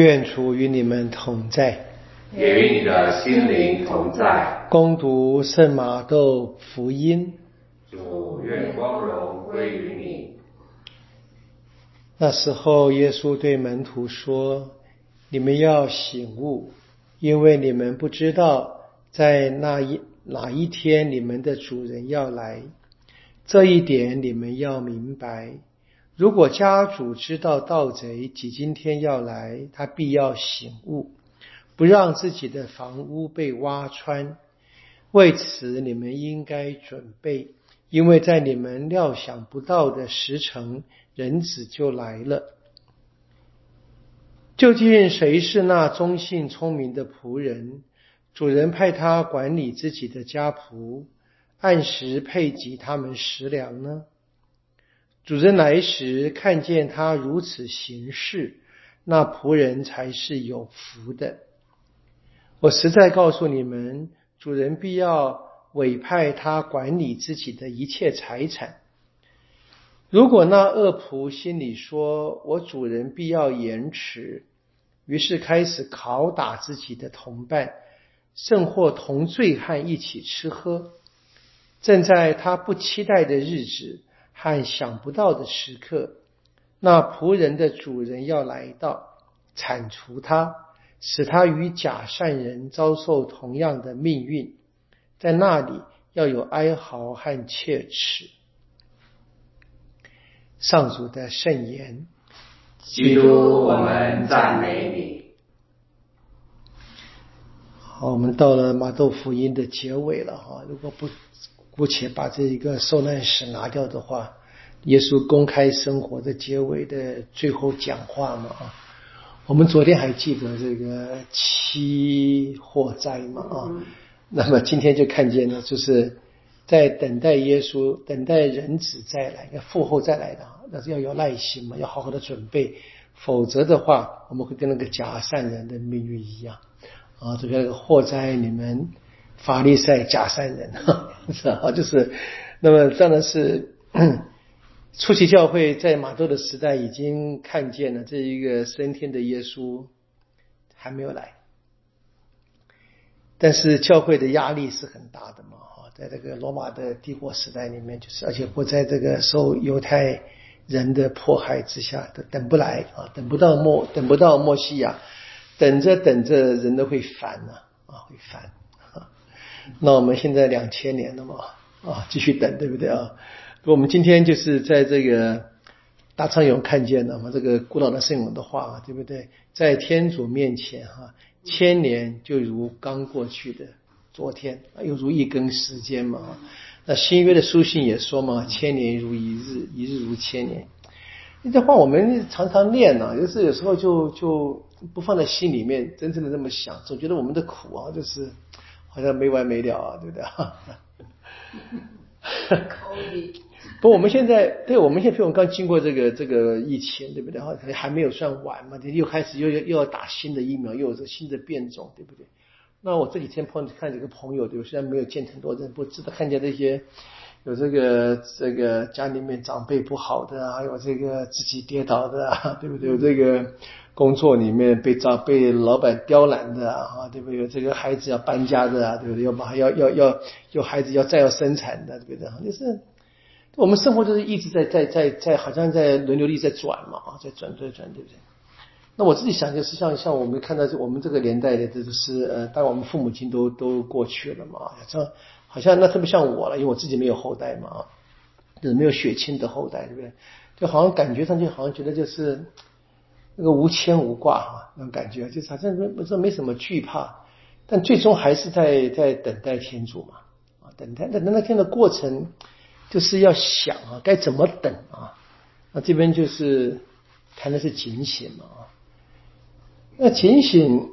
愿主与你们同在，也与你的心灵同在。攻读圣马窦福音。主愿光荣归于你。那时候，耶稣对门徒说：“你们要醒悟，因为你们不知道在那一哪一天你们的主人要来。这一点你们要明白。”如果家主知道盗贼即今天要来，他必要醒悟，不让自己的房屋被挖穿。为此，你们应该准备，因为在你们料想不到的时辰，人子就来了。究竟谁是那忠信聪明的仆人？主人派他管理自己的家仆，按时配给他们食粮呢？主人来时，看见他如此行事，那仆人才是有福的。我实在告诉你们，主人必要委派他管理自己的一切财产。如果那恶仆心里说：“我主人必要延迟”，于是开始拷打自己的同伴，甚或同醉汉一起吃喝，正在他不期待的日子。和想不到的时刻，那仆人的主人要来到，铲除他，使他与假善人遭受同样的命运。在那里要有哀嚎和切齿。上主的圣言，基督，我们赞美你。好，我们到了马窦福音的结尾了哈，如果不。姑且把这一个受难史拿掉的话，耶稣公开生活的结尾的最后讲话嘛啊，我们昨天还记得这个七祸灾嘛啊，那么今天就看见了，就是在等待耶稣，等待人子再来，要复后再来的，那是要有耐心嘛，要好好的准备，否则的话，我们会跟那个假善人的命运一样啊，这个祸灾你们。法利赛假善人哈，是吧？就是，那么当然是 初期教会在马窦的时代已经看见了这一个升天的耶稣还没有来，但是教会的压力是很大的嘛，哈，在这个罗马的帝国时代里面，就是而且不在这个受犹太人的迫害之下，都等不来啊，等不到莫，等不到莫西亚，等着等着，人都会烦呐，啊，会烦。那我们现在两千年了嘛，啊，继续等，对不对啊？我们今天就是在这个大昌永看见了嘛，这个古老的圣咏的话，对不对？在天主面前，哈，千年就如刚过去的昨天，又如一根时间嘛。那新约的书信也说嘛，千年如一日，一日如千年。这话我们常常念呢，就是有时候就就不放在心里面，真正的这么想，总觉得我们的苦啊，就是。好像没完没了啊，对不对？不，我们现在对，我们现在比如刚经过这个这个疫情，对不对？哈，还没有算完嘛，又开始又要又要打新的疫苗，又有这新的变种，对不对？那我这几天碰看几个朋友，对我？虽然没有见很多人，不知道看见那些有这个这个家里面长辈不好的，啊有这个自己跌倒的啊，对不对？有这个。工作里面被招被老板刁难的啊，对不对？这个孩子要搬家的啊，对不对？要把要要要有孩子要再要生产的，对不对？就是我们生活就是一直在在在在，好像在轮流力在转嘛啊，在转在转，对不对？那我自己想就是像像我们看到我们这个年代的，这个是呃，当我们父母亲都都过去了嘛，像好像那特别像我了，因为我自己没有后代嘛，就是没有血亲的后代，对不对？就好像感觉上就好像觉得就是。那个无牵无挂哈，那种感觉就是好像没说没什么惧怕，但最终还是在在等待天主嘛啊，等待等待那天的过程就是要想啊，该怎么等啊？那这边就是谈的是警醒嘛啊，那警醒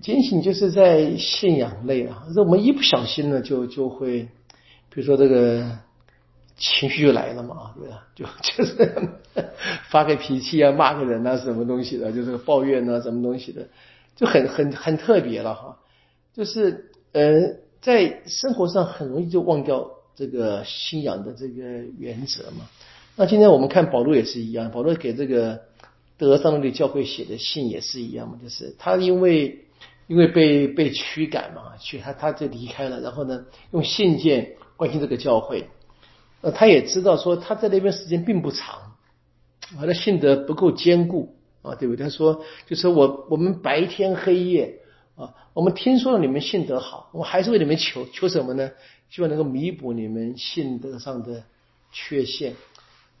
警醒就是在信仰类啊，这我们一不小心呢就就会，比如说这个。情绪就来了嘛，对吧？就就是发个脾气啊，骂个人啊，什么东西的，就是抱怨啊，什么东西的，就很很很特别了哈。就是呃，在生活上很容易就忘掉这个信仰的这个原则嘛。那今天我们看保罗也是一样，保罗给这个德上的教会写的信也是一样嘛，就是他因为因为被被驱赶嘛，去他他就离开了，然后呢，用信件关心这个教会，呃，他也知道说他在那边时间并不长，啊，他信德不够坚固啊，对不对？他说就是我我们白天黑夜啊，我们听说了你们信德好，我还是为你们求求什么呢？希望能够弥补你们信德上的缺陷。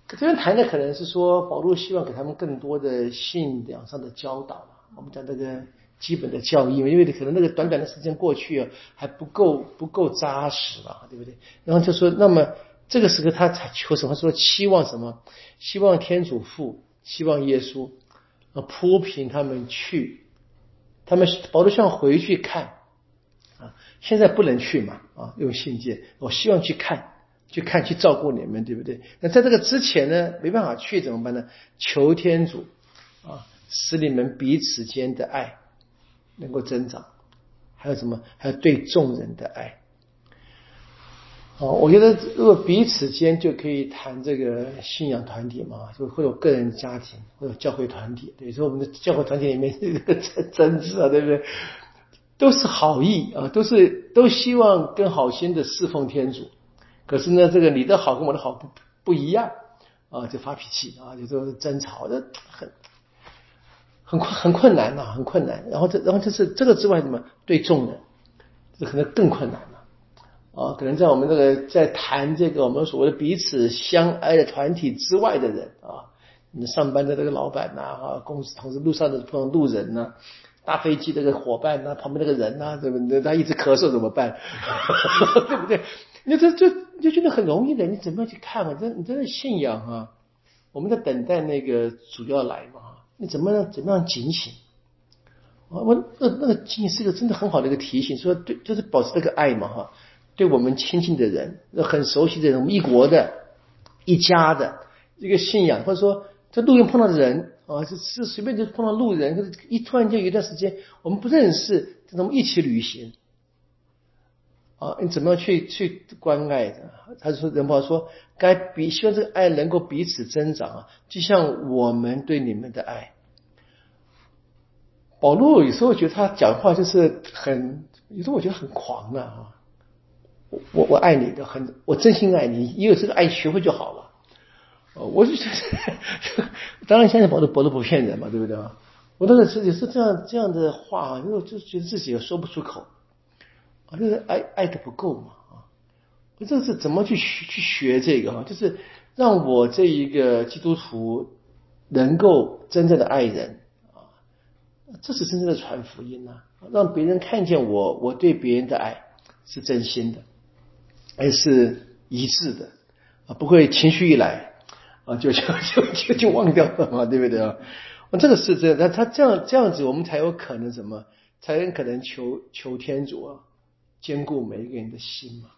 这边谈的可能是说，保罗希望给他们更多的信仰上的教导嘛我们讲这个基本的教义因为可能那个短短的时间过去啊，还不够不够扎实嘛，对不对？然后就说，那么这个时候他才求什么？说期望什么？希望天主父，希望耶稣啊，铺平他们去，他们保罗希望回去看啊，现在不能去嘛啊，用信件，我希望去看。去看去照顾你们，对不对？那在这个之前呢，没办法去怎么办呢？求天主啊，使你们彼此间的爱能够增长，还有什么？还有对众人的爱。哦，我觉得如果彼此间就可以谈这个信仰团体嘛，就会有个人家庭，会有教会团体。对，说我们的教会团体里面这个争 争执啊，对不对？都是好意啊，都是都希望跟好心的侍奉天主。可是呢，这个你的好跟我的好不不一样啊，就发脾气啊，就说争吵，这很很困很困难呐，很困难。然后这然后这是这个之外，什么对众人，这可能更困难啊。可能在我们这个在谈这个我们所谓的彼此相爱的团体之外的人啊，你上班的这个老板呐啊，公司同事路上的碰到路人呐，搭飞机这个伙伴呐，旁边那个人呐，怎么他一直咳嗽怎么办？对不对？你这这就觉得很容易的，你怎么样去看啊？这你真的信仰啊？我们在等待那个主要来嘛？你怎么样怎么样警醒？啊，我那那个警醒是一个真的很好的一个提醒，说对，就是保持这个爱嘛哈，对我们亲近的人，很熟悉的人，一国的、一家的一个信仰，或者说在路上碰到的人啊，是是随便就碰到路人，一突然间有一段时间我们不认识，怎么一起旅行。啊，你怎么样去去关爱的？他说仁宝说，该比希望这个爱能够彼此增长啊，就像我们对你们的爱。保罗有时候觉得他讲话就是很，有时候我觉得很狂啊。我我我爱你的很，我真心爱你，你有这个爱学会就好了。我就觉得，当然现在保罗保罗不骗人嘛，对不对啊？我那个时也是这样这样的话，因为我就觉得自己也说不出口。啊，就是爱爱的不够嘛啊！我这是怎么去去学这个啊？就是让我这一个基督徒能够真正的爱人啊，这是真正的传福音呐！让别人看见我，我对别人的爱是真心的，而是一致的啊，不会情绪一来啊就就就就就忘掉了嘛，对不对啊？我这个是这样，那他这样这样子，我们才有可能什么？才有可能求求天主啊！兼顾每一个人的心嘛，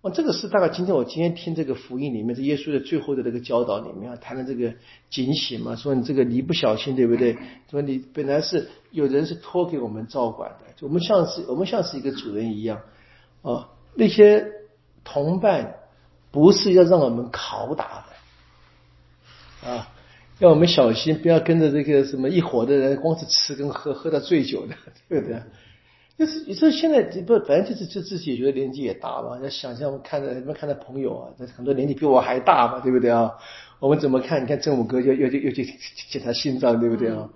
哦，这个是大概今天我今天听这个福音里面，这耶稣的最后的这个教导里面啊，谈的这个警醒嘛，说你这个你不小心对不对？说你本来是有人是托给我们照管的，我们像是我们像是一个主人一样啊，那些同伴不是要让我们拷打的啊，要我们小心，不要跟着这个什么一伙的人，光是吃跟喝，喝到醉酒的，对不对？就是你说现在不，反正就是就自己也觉得年纪也大了，要想象看着你们看到朋友啊，很多年纪比我还大嘛，对不对啊？我们怎么看？你看正午哥又又又去检查心脏，对不对啊？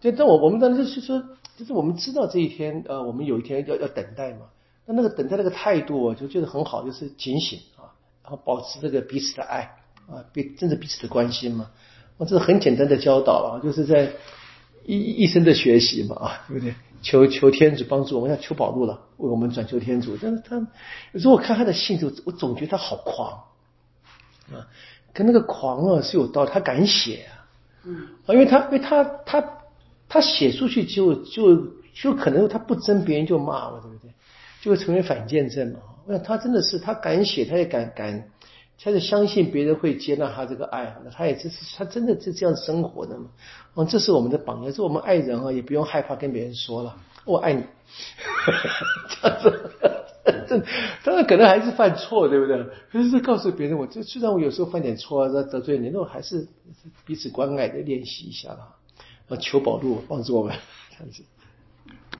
对，但我我们当时就是说，就是我们知道这一天，呃，我们有一天要要等待嘛。那那个等待那个态度，我就觉得很好，就是警醒啊，然后保持这个彼此的爱啊，彼真的彼此的关心嘛。我这是很简单的教导啊，就是在一一生的学习嘛，啊，对不对？求求天主帮助我们，要求保路了，为我们转求天主。但是他有时候我看他的信，就我总觉得他好狂啊，跟那个狂啊是有道理，他敢写啊，嗯，啊，因为他因为他他他写出去就就就可能他不争别人就骂了，对不对？就会成为反见证嘛。那他真的是他敢写，他也敢敢。他是相信别人会接纳他这个爱，那他也这是他真的是这样生活的嘛？这是我们的榜样，是我们爱人啊，也不用害怕跟别人说了，我爱你。这样子，当然可能还是犯错，对不对？可是告诉别人，我这虽然我有时候犯点错啊，得罪你，那我还是彼此关爱的练习一下啦。啊，求保禄帮助我们这样子。